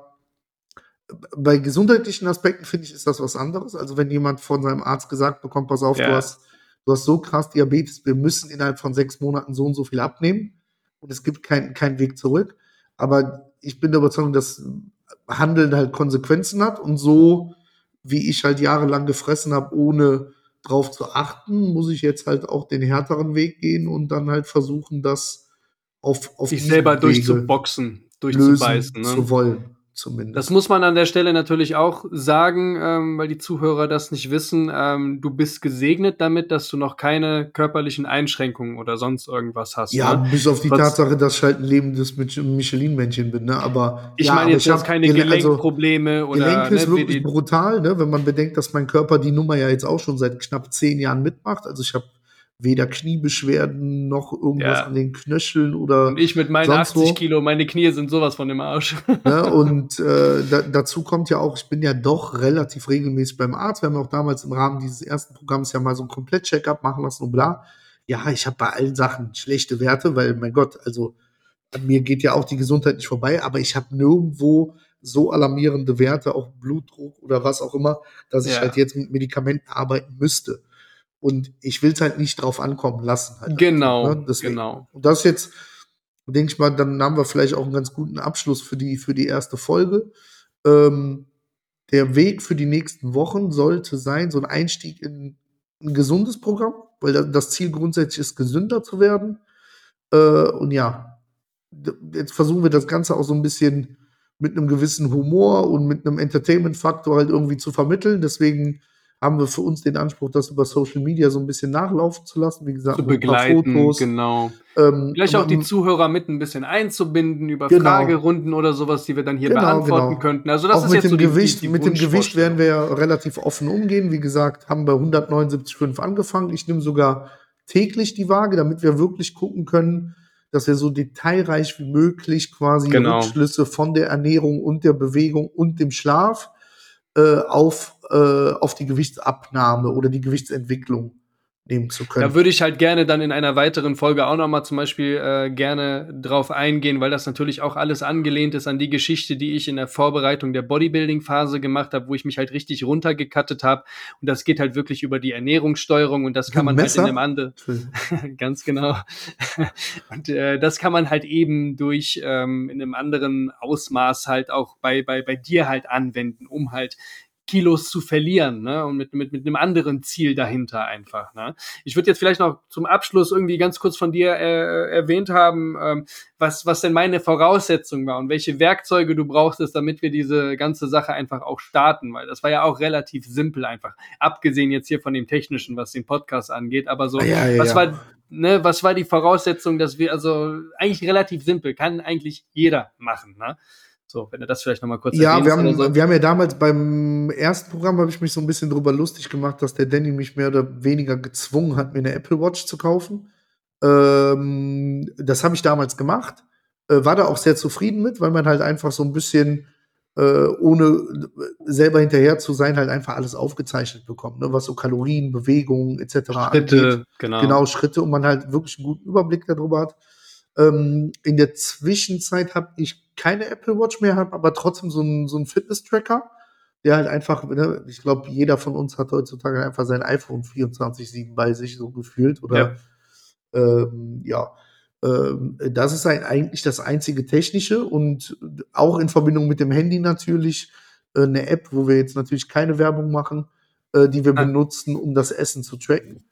bei gesundheitlichen Aspekten finde ich, ist das was anderes. Also wenn jemand von seinem Arzt gesagt bekommt, pass auf, ja. du hast, du hast so krass Diabetes, wir müssen innerhalb von sechs Monaten so und so viel abnehmen. Und es gibt keinen keinen Weg zurück. Aber ich bin der Überzeugung, dass Handeln halt Konsequenzen hat und so, wie ich halt jahrelang gefressen habe, ohne drauf zu achten, muss ich jetzt halt auch den härteren Weg gehen und dann halt versuchen, das auf, auf sich selber Wege durchzuboxen, durchzubeißen, ne? zu wollen zumindest. Das muss man an der Stelle natürlich auch sagen, ähm, weil die Zuhörer das nicht wissen. Ähm, du bist gesegnet damit, dass du noch keine körperlichen Einschränkungen oder sonst irgendwas hast. Ja, ne? bis auf die Was, Tatsache, dass ich halt ein lebendes Michelin-Männchen bin. Ne? Aber ich ja, meine jetzt, hast keine also Gelenkprobleme also, oder. Gelenk ist ne, wirklich brutal, ne? wenn man bedenkt, dass mein Körper die Nummer ja jetzt auch schon seit knapp zehn Jahren mitmacht. Also ich habe weder Kniebeschwerden noch irgendwas ja. an den Knöcheln oder. Und ich mit meinen 80 wo. Kilo, meine Knie sind sowas von dem Arsch. Ne, und äh, da, dazu kommt ja auch, ich bin ja doch relativ regelmäßig beim Arzt. Wir haben auch damals im Rahmen dieses ersten Programms ja mal so ein Komplett-Check-up machen lassen und bla. Ja, ich habe bei allen Sachen schlechte Werte, weil, mein Gott, also an mir geht ja auch die Gesundheit nicht vorbei, aber ich habe nirgendwo so alarmierende Werte, auch Blutdruck oder was auch immer, dass ich ja. halt jetzt mit Medikamenten arbeiten müsste. Und ich will es halt nicht drauf ankommen lassen. Halt genau, einfach, ne? genau. Und das jetzt, denke ich mal, dann haben wir vielleicht auch einen ganz guten Abschluss für die, für die erste Folge. Ähm, der Weg für die nächsten Wochen sollte sein, so ein Einstieg in ein gesundes Programm, weil das Ziel grundsätzlich ist, gesünder zu werden. Äh, und ja, jetzt versuchen wir das Ganze auch so ein bisschen mit einem gewissen Humor und mit einem Entertainment-Faktor halt irgendwie zu vermitteln. Deswegen haben wir für uns den Anspruch, das über Social Media so ein bisschen nachlaufen zu lassen. Wie gesagt, zu begleiten, Fotos. genau. Ähm, Vielleicht auch die Zuhörer mit ein bisschen einzubinden über genau. Fragerunden oder sowas, die wir dann hier genau, beantworten genau. könnten. Also das auch ist mit jetzt dem so Gewicht, die, die mit dem Gewicht werden wir ja relativ offen umgehen. Wie gesagt, haben bei 179,5 angefangen. Ich nehme sogar täglich die Waage, damit wir wirklich gucken können, dass wir so detailreich wie möglich quasi genau. Rückschlüsse von der Ernährung und der Bewegung und dem Schlaf äh, auf, äh, auf die Gewichtsabnahme oder die Gewichtsentwicklung nehmen zu können. Da würde ich halt gerne dann in einer weiteren Folge auch nochmal zum Beispiel äh, gerne drauf eingehen, weil das natürlich auch alles angelehnt ist an die Geschichte, die ich in der Vorbereitung der Bodybuilding-Phase gemacht habe, wo ich mich halt richtig runtergekattet habe. Und das geht halt wirklich über die Ernährungssteuerung und das kann man Messer? halt in einem anderen. ganz genau. und äh, das kann man halt eben durch ähm, in einem anderen Ausmaß halt auch bei, bei, bei dir halt anwenden, um halt Kilos zu verlieren, ne? Und mit, mit, mit einem anderen Ziel dahinter einfach. Ne? Ich würde jetzt vielleicht noch zum Abschluss irgendwie ganz kurz von dir äh, erwähnt haben, ähm, was, was denn meine Voraussetzung war und welche Werkzeuge du brauchtest, damit wir diese ganze Sache einfach auch starten, weil das war ja auch relativ simpel einfach. Abgesehen jetzt hier von dem Technischen, was den Podcast angeht, aber so, ja, ja, was ja. war, ne, was war die Voraussetzung, dass wir, also eigentlich relativ simpel, kann eigentlich jeder machen, ne? So, wenn du das vielleicht nochmal kurz Ja, wir haben, so. wir haben ja damals beim ersten Programm, habe ich mich so ein bisschen drüber lustig gemacht, dass der Danny mich mehr oder weniger gezwungen hat, mir eine Apple Watch zu kaufen. Ähm, das habe ich damals gemacht. Äh, war da auch sehr zufrieden mit, weil man halt einfach so ein bisschen, äh, ohne selber hinterher zu sein, halt einfach alles aufgezeichnet bekommt, ne? was so Kalorien, Bewegungen etc. Schritte, angeht. genau. Genau, Schritte und man halt wirklich einen guten Überblick darüber hat. Ähm, in der Zwischenzeit habe ich keine Apple Watch mehr, habe aber trotzdem so einen so Fitness-Tracker, der halt einfach, ne, ich glaube, jeder von uns hat heutzutage einfach sein iPhone 24-7 bei sich so gefühlt. Oder ja. Ähm, ja. Ähm, das ist ein, eigentlich das einzige Technische und auch in Verbindung mit dem Handy natürlich äh, eine App, wo wir jetzt natürlich keine Werbung machen, äh, die wir ah. benutzen, um das Essen zu tracken.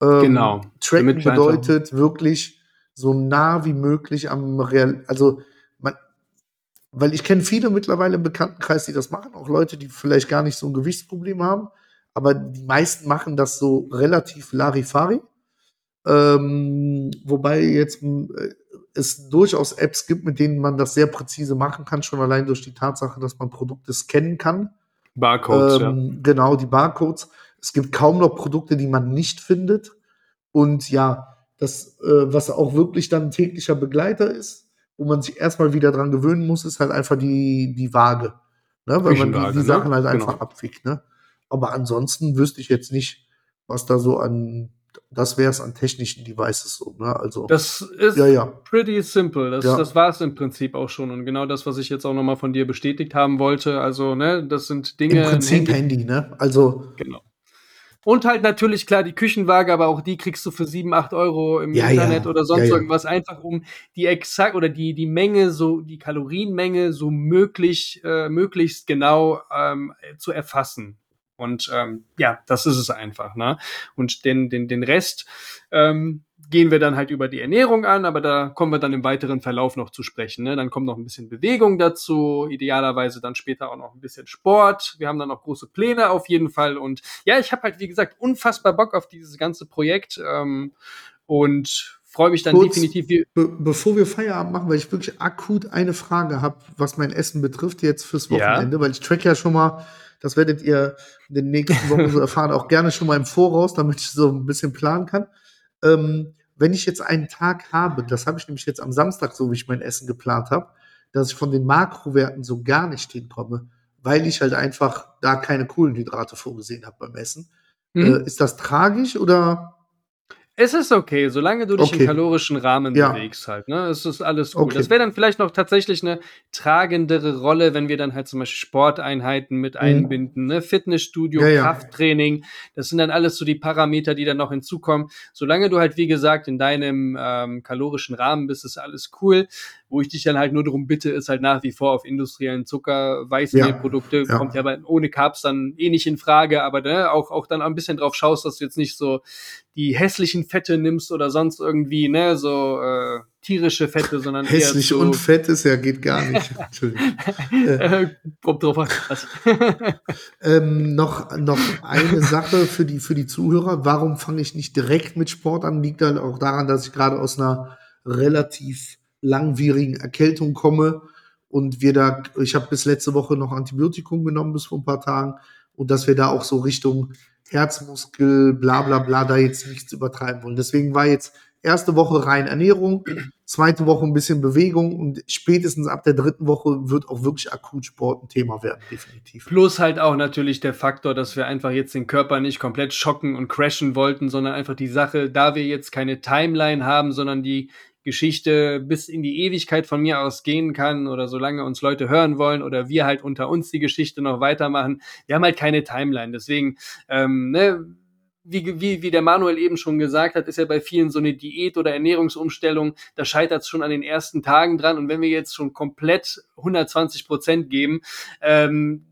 Ähm, genau. Tracken bedeutet wirklich so nah wie möglich am Real, also man, weil ich kenne viele mittlerweile im Bekanntenkreis, die das machen, auch Leute, die vielleicht gar nicht so ein Gewichtsproblem haben, aber die meisten machen das so relativ Larifari. Ähm, wobei jetzt äh, es durchaus Apps gibt, mit denen man das sehr präzise machen kann, schon allein durch die Tatsache, dass man Produkte scannen kann. Barcodes, ähm, ja. Genau, die Barcodes. Es gibt kaum noch Produkte, die man nicht findet. Und ja, das, äh, was auch wirklich dann ein täglicher Begleiter ist, wo man sich erstmal wieder dran gewöhnen muss, ist halt einfach die, die Waage. Ne? Weil man die, die ne? Sachen halt einfach genau. abwiegt. Ne? Aber ansonsten wüsste ich jetzt nicht, was da so an das wäre es an technischen Devices so. Ne? Also, das ist ja, ja. pretty simple. Das, ja. das war es im Prinzip auch schon. Und genau das, was ich jetzt auch nochmal von dir bestätigt haben wollte. Also, ne, das sind Dinge. Im Prinzip Handy, Handy ne? Also. Genau. Und halt natürlich klar die Küchenwaage, aber auch die kriegst du für 7, 8 Euro im ja, Internet ja. oder sonst ja, irgendwas, einfach um die exakt oder die, die Menge, so die Kalorienmenge so möglich, äh, möglichst genau ähm, zu erfassen. Und ähm, ja, das ist es einfach. Ne? Und den, den, den Rest ähm, gehen wir dann halt über die Ernährung an, aber da kommen wir dann im weiteren Verlauf noch zu sprechen. Ne? Dann kommt noch ein bisschen Bewegung dazu, idealerweise dann später auch noch ein bisschen Sport. Wir haben dann noch große Pläne auf jeden Fall. Und ja, ich habe halt, wie gesagt, unfassbar Bock auf dieses ganze Projekt ähm, und freue mich dann Kurz, definitiv. Be bevor wir Feierabend machen, weil ich wirklich akut eine Frage habe, was mein Essen betrifft jetzt fürs Wochenende, ja. weil ich track ja schon mal das werdet ihr in den nächsten Wochen so erfahren, auch gerne schon mal im Voraus, damit ich so ein bisschen planen kann. Ähm, wenn ich jetzt einen Tag habe, das habe ich nämlich jetzt am Samstag, so wie ich mein Essen geplant habe, dass ich von den Makrowerten so gar nicht hinkomme, weil ich halt einfach da keine Kohlenhydrate vorgesehen habe beim Essen. Mhm. Äh, ist das tragisch oder? Es ist okay, solange du dich okay. im kalorischen Rahmen ja. bewegst halt, ne? Es ist alles gut. Okay. Das wäre dann vielleicht noch tatsächlich eine tragendere Rolle, wenn wir dann halt zum Beispiel Sporteinheiten mit mhm. einbinden, ne? Fitnessstudio, ja, Krafttraining. Das sind dann alles so die Parameter, die dann noch hinzukommen. Solange du halt, wie gesagt, in deinem ähm, kalorischen Rahmen bist, ist alles cool. Wo ich dich dann halt nur darum bitte, ist halt nach wie vor auf industriellen Zucker, Weißmehlprodukte, ja, ja. kommt ja aber ohne Carbs dann eh nicht in Frage, aber ne, auch, auch dann ein bisschen drauf schaust, dass du jetzt nicht so die hässlichen Fette nimmst oder sonst irgendwie, ne, so äh, tierische Fette, sondern hässlich so und fett ist ja geht gar nicht. Entschuldigung. äh, Kommt drauf an. ähm, noch noch eine Sache für die für die Zuhörer. Warum fange ich nicht direkt mit Sport an? Liegt halt auch daran, dass ich gerade aus einer relativ langwierigen Erkältung komme und wir da, ich habe bis letzte Woche noch Antibiotikum genommen bis vor ein paar Tagen und dass wir da auch so Richtung Herzmuskel, bla bla bla, da jetzt nichts übertreiben wollen. Deswegen war jetzt erste Woche rein Ernährung, zweite Woche ein bisschen Bewegung und spätestens ab der dritten Woche wird auch wirklich akut Sport ein Thema werden, definitiv. Plus halt auch natürlich der Faktor, dass wir einfach jetzt den Körper nicht komplett schocken und crashen wollten, sondern einfach die Sache, da wir jetzt keine Timeline haben, sondern die Geschichte bis in die Ewigkeit von mir aus gehen kann oder solange uns Leute hören wollen oder wir halt unter uns die Geschichte noch weitermachen. Wir haben halt keine Timeline. Deswegen, ähm, ne, wie, wie, wie der Manuel eben schon gesagt hat, ist ja bei vielen so eine Diät oder Ernährungsumstellung, da scheitert es schon an den ersten Tagen dran. Und wenn wir jetzt schon komplett 120 Prozent geben, ähm,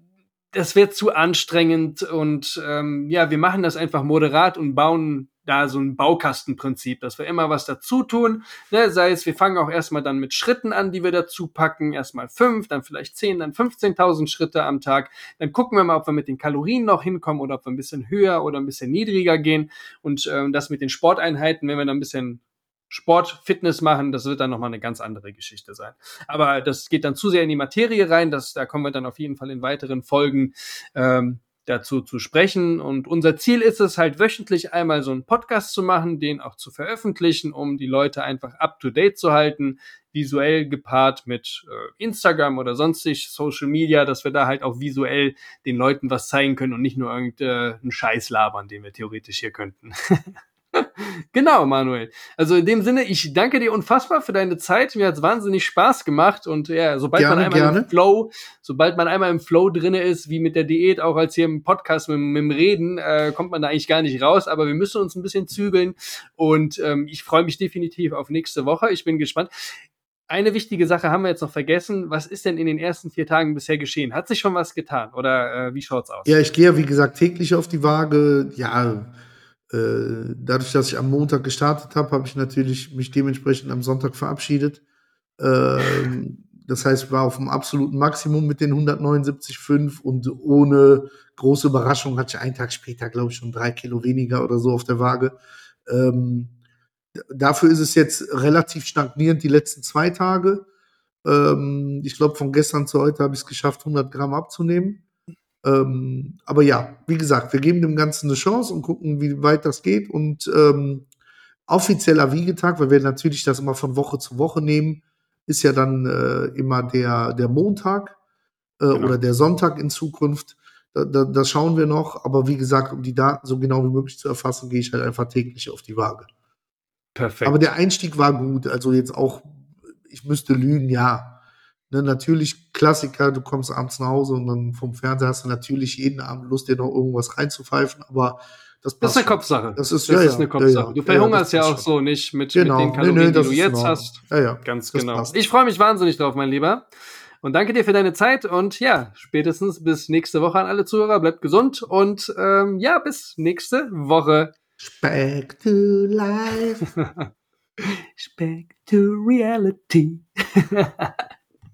das wird zu anstrengend und ähm, ja, wir machen das einfach moderat und bauen da so ein Baukastenprinzip, dass wir immer was dazu tun. Ne? Sei es, wir fangen auch erstmal dann mit Schritten an, die wir dazu packen. Erstmal fünf, dann vielleicht zehn, dann 15.000 Schritte am Tag. Dann gucken wir mal, ob wir mit den Kalorien noch hinkommen oder ob wir ein bisschen höher oder ein bisschen niedriger gehen. Und ähm, das mit den Sporteinheiten, wenn wir dann ein bisschen Sport, Fitness machen, das wird dann nochmal eine ganz andere Geschichte sein. Aber das geht dann zu sehr in die Materie rein, das, da kommen wir dann auf jeden Fall in weiteren Folgen ähm, dazu zu sprechen. Und unser Ziel ist es halt wöchentlich einmal so einen Podcast zu machen, den auch zu veröffentlichen, um die Leute einfach up-to-date zu halten, visuell gepaart mit äh, Instagram oder sonstig Social Media, dass wir da halt auch visuell den Leuten was zeigen können und nicht nur irgendeinen Scheiß labern, den wir theoretisch hier könnten. genau, Manuel. Also in dem Sinne, ich danke dir unfassbar für deine Zeit. Mir hat es wahnsinnig Spaß gemacht und ja, sobald gerne, man einmal gerne. im Flow, sobald man einmal im Flow drinne ist, wie mit der Diät, auch als hier im Podcast mit, mit dem Reden, äh, kommt man da eigentlich gar nicht raus. Aber wir müssen uns ein bisschen zügeln und ähm, ich freue mich definitiv auf nächste Woche. Ich bin gespannt. Eine wichtige Sache haben wir jetzt noch vergessen. Was ist denn in den ersten vier Tagen bisher geschehen? Hat sich schon was getan oder äh, wie schaut's aus? Ja, ich gehe ja wie gesagt täglich auf die Waage. Ja, äh, dadurch, dass ich am Montag gestartet habe, habe ich natürlich mich dementsprechend am Sonntag verabschiedet. Ähm, das heißt, war auf dem absoluten Maximum mit den 179,5 und ohne große Überraschung hatte ich einen Tag später, glaube ich, schon drei Kilo weniger oder so auf der Waage. Ähm, dafür ist es jetzt relativ stagnierend die letzten zwei Tage. Ähm, ich glaube, von gestern zu heute habe ich es geschafft, 100 Gramm abzunehmen. Ähm, aber ja, wie gesagt, wir geben dem Ganzen eine Chance und gucken, wie weit das geht. Und ähm, offizieller Wiegetag, weil wir natürlich das immer von Woche zu Woche nehmen, ist ja dann äh, immer der, der Montag äh, genau. oder der Sonntag in Zukunft. Da, da, das schauen wir noch. Aber wie gesagt, um die Daten so genau wie möglich zu erfassen, gehe ich halt einfach täglich auf die Waage. Perfekt. Aber der Einstieg war gut. Also jetzt auch, ich müsste lügen, ja. Ne, natürlich Klassiker, du kommst abends nach Hause und dann vom Fernseher hast du natürlich jeden Abend Lust, dir noch irgendwas reinzupfeifen, aber das, das ist eine Kopfsache. Das ist, das ja, ist eine Kopfsache. Ja, du verhungerst ja, ja auch so nicht mit, genau. mit den Kalorien, nee, nee, die du jetzt hast. Ja, ja. Ganz genau. Passt. Ich freue mich wahnsinnig drauf, mein Lieber. Und danke dir für deine Zeit und ja, spätestens bis nächste Woche an alle Zuhörer. Bleibt gesund und ähm, ja, bis nächste Woche. Back to life. Back to reality.